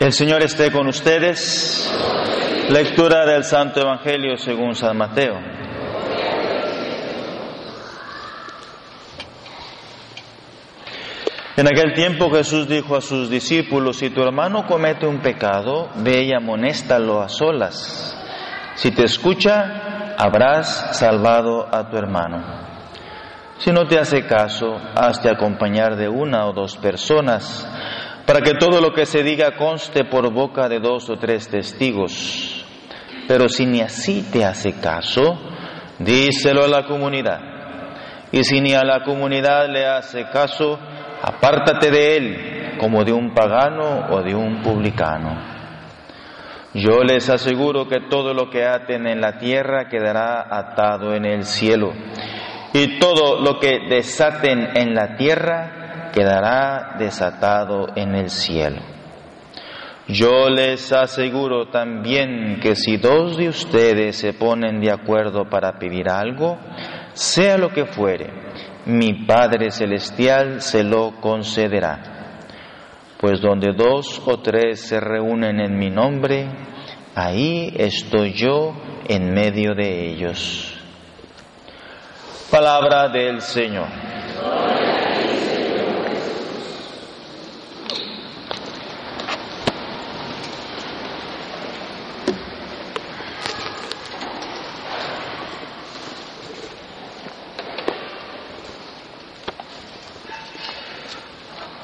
El Señor esté con ustedes. Lectura del Santo Evangelio según San Mateo. En aquel tiempo Jesús dijo a sus discípulos, si tu hermano comete un pecado, ve y amonéstalo a solas. Si te escucha, habrás salvado a tu hermano. Si no te hace caso, hazte acompañar de una o dos personas para que todo lo que se diga conste por boca de dos o tres testigos. Pero si ni así te hace caso, díselo a la comunidad. Y si ni a la comunidad le hace caso, apártate de él como de un pagano o de un publicano. Yo les aseguro que todo lo que aten en la tierra quedará atado en el cielo, y todo lo que desaten en la tierra quedará desatado en el cielo. Yo les aseguro también que si dos de ustedes se ponen de acuerdo para pedir algo, sea lo que fuere, mi Padre Celestial se lo concederá. Pues donde dos o tres se reúnen en mi nombre, ahí estoy yo en medio de ellos. Palabra del Señor.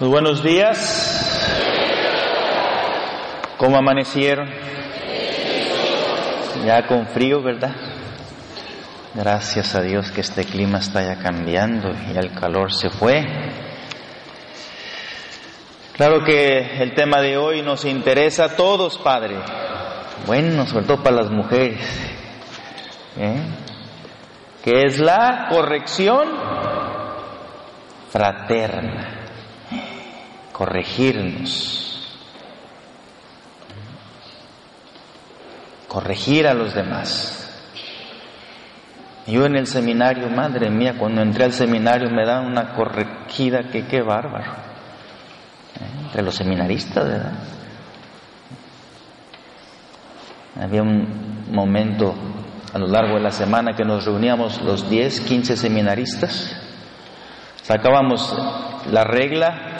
Muy buenos días. ¿Cómo amanecieron? Ya con frío, ¿verdad? Gracias a Dios que este clima está ya cambiando y el calor se fue. Claro que el tema de hoy nos interesa a todos, Padre. Bueno, sobre todo para las mujeres. ¿eh? Que es la corrección fraterna corregirnos, corregir a los demás. Yo en el seminario, madre mía, cuando entré al seminario me dan una corregida que qué bárbaro. ¿Eh? Entre los seminaristas, ¿verdad? Había un momento a lo largo de la semana que nos reuníamos los 10, 15 seminaristas, sacábamos la regla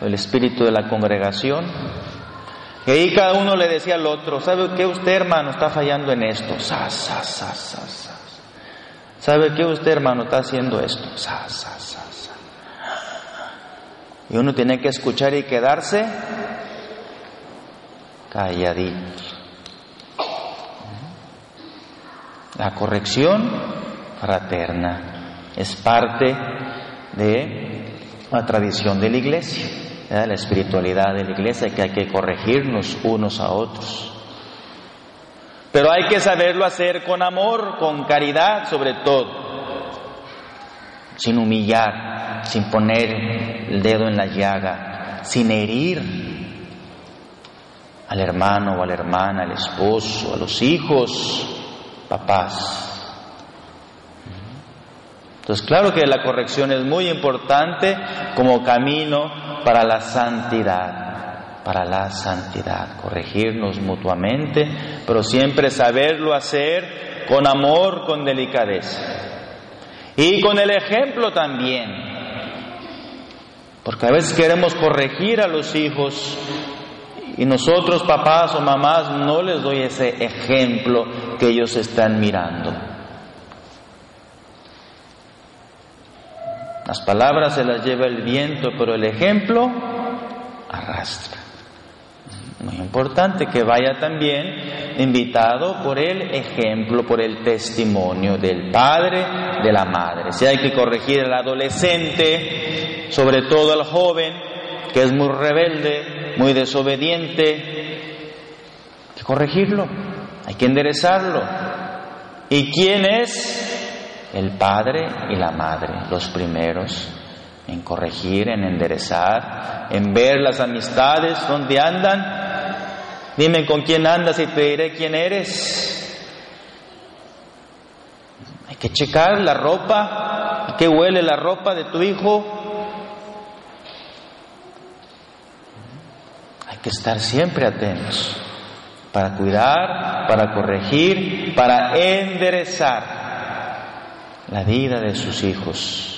el espíritu de la congregación. Y ahí cada uno le decía al otro, ¿sabe qué usted hermano está fallando en esto? ¿Sabe qué usted hermano está haciendo esto? Y uno tiene que escuchar y quedarse calladito. La corrección fraterna es parte de la tradición de la iglesia la espiritualidad de la iglesia, que hay que corregirnos unos a otros. Pero hay que saberlo hacer con amor, con caridad sobre todo, sin humillar, sin poner el dedo en la llaga, sin herir al hermano o a la hermana, al esposo, a los hijos, papás. Entonces, claro que la corrección es muy importante como camino para la santidad, para la santidad, corregirnos mutuamente, pero siempre saberlo hacer con amor, con delicadeza. Y con el ejemplo también, porque a veces queremos corregir a los hijos y nosotros, papás o mamás, no les doy ese ejemplo que ellos están mirando. Las palabras se las lleva el viento, pero el ejemplo arrastra. Muy importante que vaya también invitado por el ejemplo, por el testimonio del padre, de la madre. Si hay que corregir al adolescente, sobre todo al joven, que es muy rebelde, muy desobediente, hay que corregirlo, hay que enderezarlo. ¿Y quién es? El padre y la madre, los primeros, en corregir, en enderezar, en ver las amistades, donde andan. Dime con quién andas y te diré quién eres. Hay que checar la ropa, qué huele la ropa de tu hijo. Hay que estar siempre atentos para cuidar, para corregir, para enderezar la vida de sus hijos.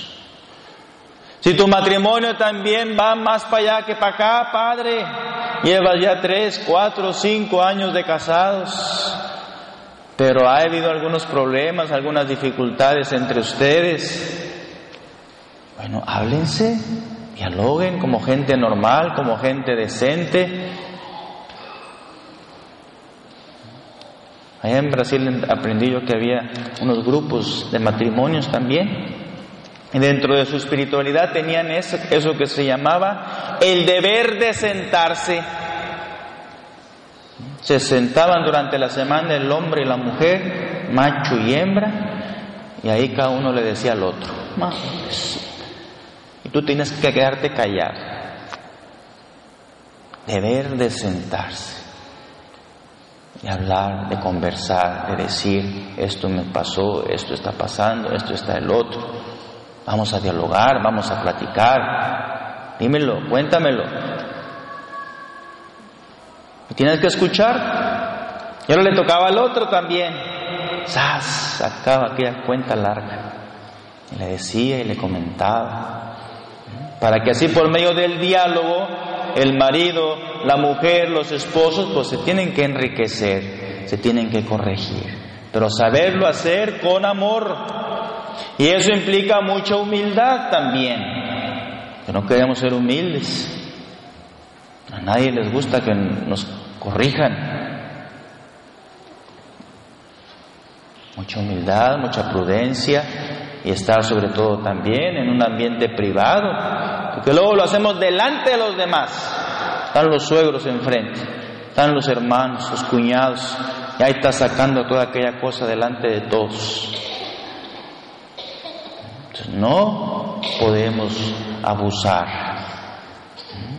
Si tu matrimonio también va más para allá que para acá, Padre, llevas ya tres, cuatro, cinco años de casados, pero ha habido algunos problemas, algunas dificultades entre ustedes. Bueno, háblense, dialoguen como gente normal, como gente decente. Allá en Brasil aprendí yo que había unos grupos de matrimonios también. Y dentro de su espiritualidad tenían eso, que se llamaba el deber de sentarse. Se sentaban durante la semana el hombre y la mujer, macho y hembra, y ahí cada uno le decía al otro, y tú tienes que quedarte callado. Deber de sentarse de hablar, de conversar, de decir, esto me pasó, esto está pasando, esto está el otro. Vamos a dialogar, vamos a platicar. Dímelo, cuéntamelo. ¿Y tienes que escuchar? Y ahora le tocaba al otro también. ¡Sas! Sacaba aquella cuenta larga. Y le decía y le comentaba. Para que así por medio del diálogo el marido, la mujer, los esposos, pues se tienen que enriquecer, se tienen que corregir, pero saberlo hacer con amor. Y eso implica mucha humildad también, que no queremos ser humildes. A nadie les gusta que nos corrijan. Mucha humildad, mucha prudencia y estar sobre todo también en un ambiente privado, porque luego lo hacemos delante de los demás. Están los suegros enfrente, están los hermanos, los cuñados, y ahí está sacando toda aquella cosa delante de todos. Entonces, no podemos abusar,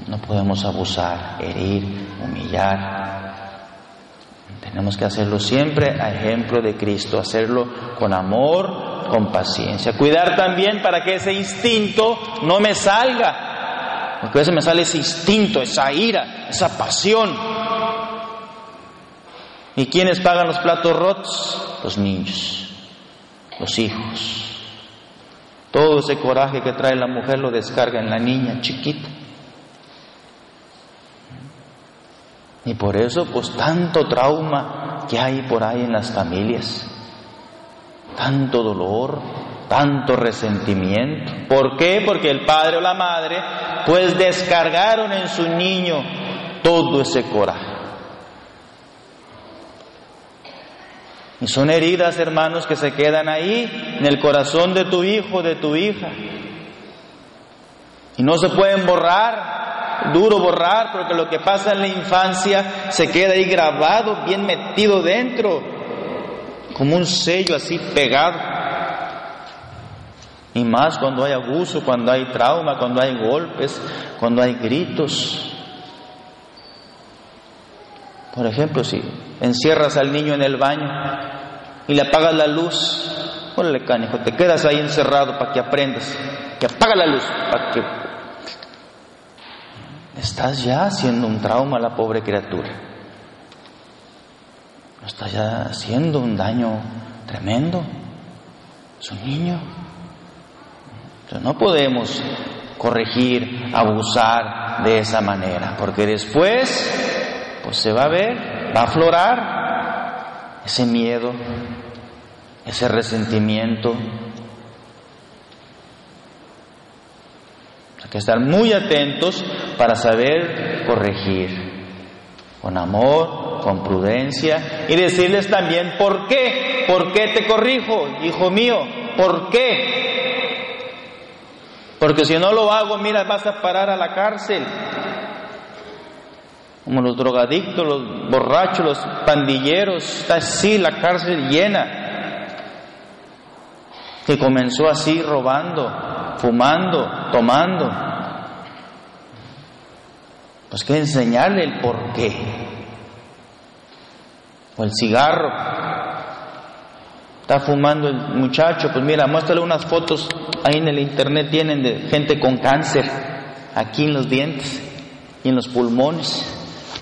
no podemos abusar, herir, humillar. Tenemos que hacerlo siempre a ejemplo de Cristo, hacerlo con amor, con paciencia. Cuidar también para que ese instinto no me salga, porque a veces me sale ese instinto, esa ira, esa pasión. ¿Y quiénes pagan los platos rotos? Los niños, los hijos. Todo ese coraje que trae la mujer lo descarga en la niña chiquita. Y por eso, pues tanto trauma que hay por ahí en las familias tanto dolor, tanto resentimiento. ¿Por qué? Porque el padre o la madre pues descargaron en su niño todo ese coraje. Y son heridas, hermanos, que se quedan ahí en el corazón de tu hijo, de tu hija. Y no se pueden borrar, duro borrar, porque lo que pasa en la infancia se queda ahí grabado, bien metido dentro como un sello así pegado. Y más cuando hay abuso, cuando hay trauma, cuando hay golpes, cuando hay gritos. Por ejemplo, si encierras al niño en el baño y le apagas la luz, órale canijo, te quedas ahí encerrado para que aprendas, que apaga la luz, para que... Estás ya haciendo un trauma a la pobre criatura está ya haciendo un daño tremendo. Es un niño. Entonces no podemos corregir, abusar de esa manera, porque después, pues se va a ver, va a aflorar ese miedo, ese resentimiento. Que estar muy atentos para saber corregir con amor, con prudencia y decirles también por qué, por qué te corrijo, hijo mío, por qué. Porque si no lo hago, mira, vas a parar a la cárcel. Como los drogadictos, los borrachos, los pandilleros, está así la cárcel llena. Que comenzó así robando, fumando, tomando. Pues que enseñarle el por qué o el cigarro. Está fumando el muchacho, pues mira, muéstrale unas fotos ahí en el internet tienen de gente con cáncer aquí en los dientes y en los pulmones.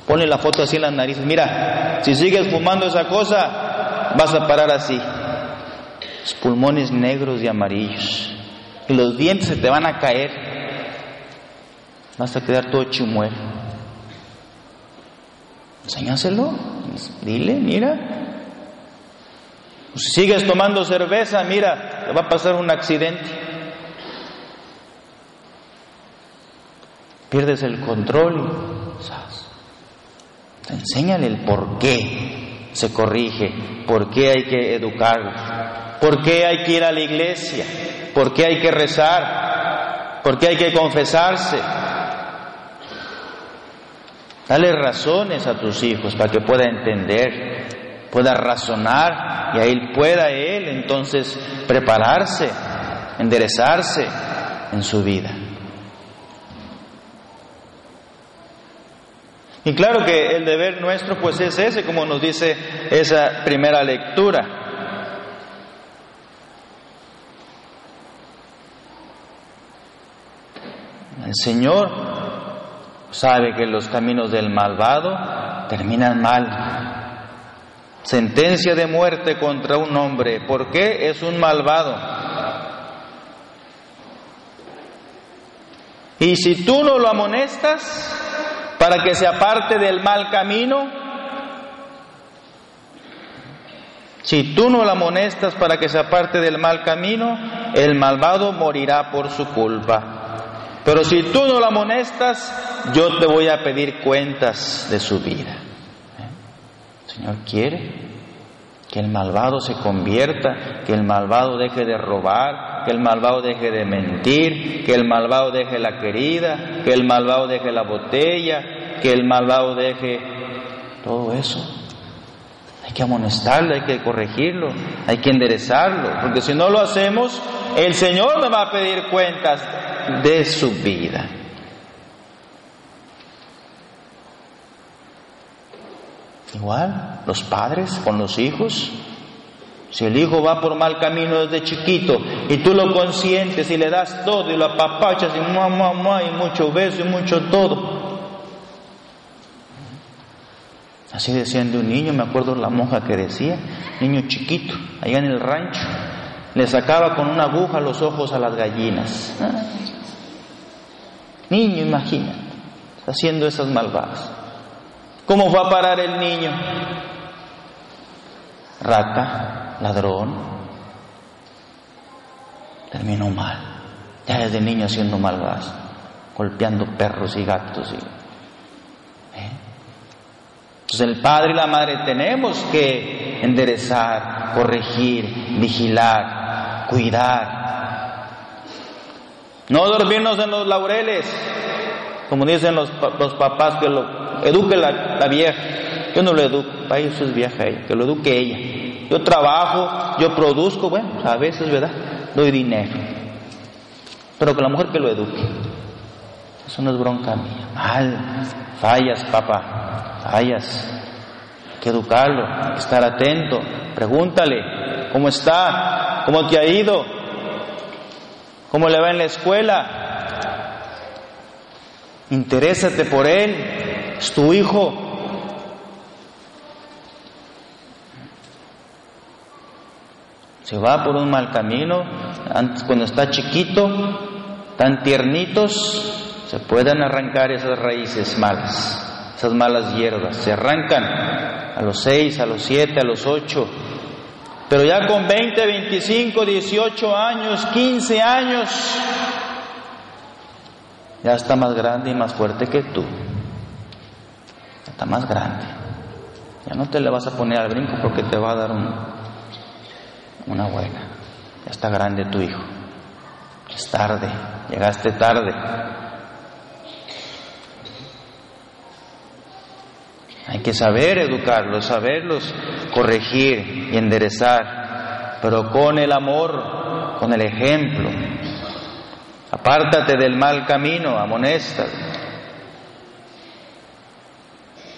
Ponle la foto así en las narices. Mira, si sigues fumando esa cosa, vas a parar así. Los pulmones negros y amarillos. Y los dientes se te van a caer. Vas a quedar todo chimuelo. Enséñaselo. Dile, mira. Si sigues tomando cerveza, mira, te va a pasar un accidente. Pierdes el control. Enséñale el por qué se corrige, por qué hay que educar, por qué hay que ir a la iglesia, por qué hay que rezar, por qué hay que confesarse. Dale razones a tus hijos para que pueda entender, pueda razonar y ahí pueda él entonces prepararse, enderezarse en su vida. Y claro que el deber nuestro pues es ese, como nos dice esa primera lectura. El Señor sabe que los caminos del malvado terminan mal. Sentencia de muerte contra un hombre. ¿Por qué es un malvado? Y si tú no lo amonestas, para que se aparte del mal camino. Si tú no la amonestas para que se aparte del mal camino, el malvado morirá por su culpa. Pero si tú no la amonestas, yo te voy a pedir cuentas de su vida. El Señor quiere que el malvado se convierta, que el malvado deje de robar, que el malvado deje de mentir, que el malvado deje la querida, que el malvado deje la botella, que el malvado deje todo eso. Hay que amonestarlo, hay que corregirlo, hay que enderezarlo, porque si no lo hacemos, el Señor me va a pedir cuentas de su vida. Igual, los padres con los hijos, si el hijo va por mal camino desde chiquito y tú lo consientes y le das todo y lo apapachas y mamá, mamá y mucho beso y mucho todo. Así decían de un niño, me acuerdo la monja que decía, niño chiquito, allá en el rancho, le sacaba con una aguja los ojos a las gallinas. Niño, imagina, haciendo esas malvadas. ¿Cómo fue a parar el niño? Rata, ladrón, terminó mal. Ya desde niño haciendo malvas, golpeando perros y gatos. Y. Entonces el padre y la madre tenemos que enderezar, corregir, vigilar, cuidar. No dormirnos en los laureles, como dicen los, los papás, que lo eduque la, la vieja. Yo no lo educo, para eso es vieja ella, que lo eduque ella. Yo trabajo, yo produzco, bueno, a veces, ¿verdad? Doy dinero. Pero que la mujer que lo eduque. Eso no es bronca mía. Mal, fallas, papá, fallas. Hay que educarlo, estar atento. Pregúntale, ¿cómo está? ¿Cómo te ha ido? ¿Cómo le va en la escuela? Interésate por él, es tu hijo, se va por un mal camino, antes cuando está chiquito, tan tiernitos, se pueden arrancar esas raíces malas, esas malas hierbas, se arrancan a los seis, a los siete, a los ocho, pero ya con 20, 25, 18 años, 15 años, ya está más grande y más fuerte que tú, está más grande, ya no te le vas a poner al brinco porque te va a dar un, una buena. Ya está grande tu hijo. Es tarde, llegaste tarde. Hay que saber educarlos, saberlos corregir y enderezar, pero con el amor, con el ejemplo. Apártate del mal camino, amonesta.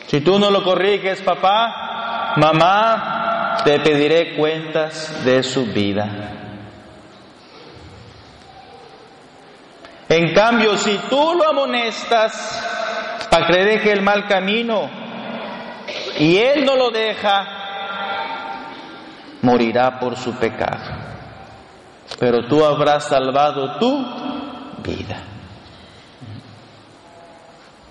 Si tú no lo corriges, papá, mamá, te pediré cuentas de su vida. En cambio, si tú lo amonestas, para que deje el mal camino y él no lo deja, morirá por su pecado. Pero tú habrás salvado tu vida.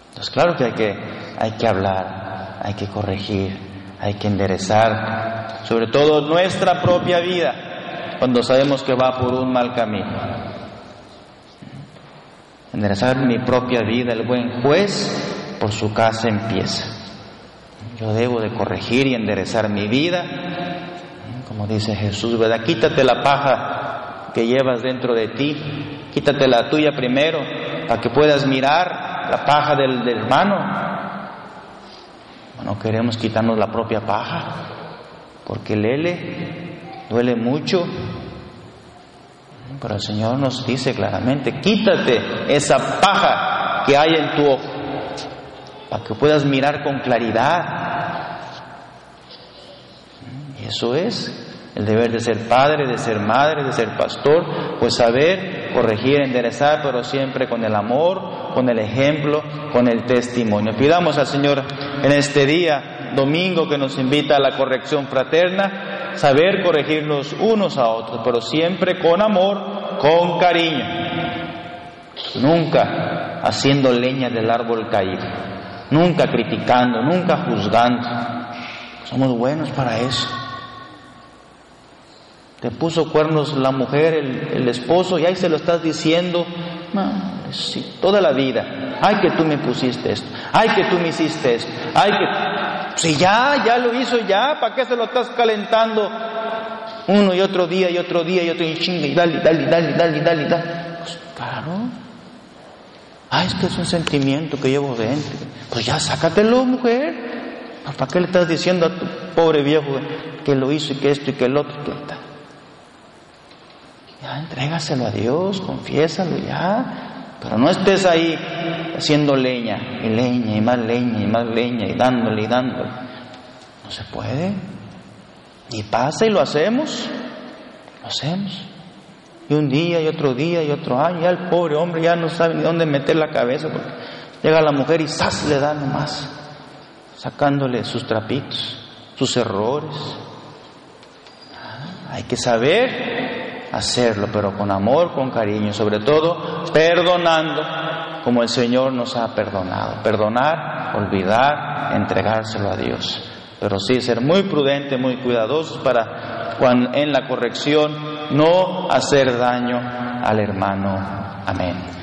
Entonces, claro que hay que, hay que hablar, hay que corregir, hay que enderezar, sobre todo nuestra propia vida, cuando sabemos que va por un mal camino enderezar mi propia vida, el buen juez por su casa empieza. Yo debo de corregir y enderezar mi vida, como dice Jesús, ¿verdad? Quítate la paja que llevas dentro de ti, quítate la tuya primero, para que puedas mirar la paja del, del hermano. No queremos quitarnos la propia paja, porque lele duele mucho, pero el Señor nos dice claramente, quítate esa paja que hay en tu ojo, para que puedas mirar con claridad. Eso es el deber de ser padre, de ser madre, de ser pastor, pues saber corregir, enderezar, pero siempre con el amor, con el ejemplo, con el testimonio. Pidamos al Señor en este día, domingo, que nos invita a la corrección fraterna, saber corregirnos unos a otros, pero siempre con amor, con cariño. Nunca haciendo leña del árbol caído, nunca criticando, nunca juzgando. Somos buenos para eso. Te puso cuernos la mujer, el, esposo, y ahí se lo estás diciendo toda la vida. Ay, que tú me pusiste esto. Ay, que tú me hiciste esto. Ay, que si ya, ya lo hizo ya, ¿para qué se lo estás calentando? Uno y otro día y otro día y otro y chingue y dale, dale, dale, dale, dale, dale. Pues claro. Ah, es que es un sentimiento que llevo dentro. Pues ya sácatelo, mujer. ¿Para qué le estás diciendo a tu pobre viejo que lo hizo y que esto y que el otro? Ya entrégaselo a Dios, confiésalo ya. Pero no estés ahí haciendo leña y leña y más leña y más leña y dándole y dándole. No se puede. Y pasa y lo hacemos. Lo hacemos. Y un día y otro día y otro año. Ya el pobre hombre ya no sabe ni dónde meter la cabeza porque llega la mujer y ¡zas! le da nomás. Sacándole sus trapitos, sus errores. Ah, hay que saber hacerlo, pero con amor, con cariño, sobre todo perdonando como el Señor nos ha perdonado. Perdonar, olvidar, entregárselo a Dios. Pero sí ser muy prudente, muy cuidadosos para en la corrección no hacer daño al hermano. Amén.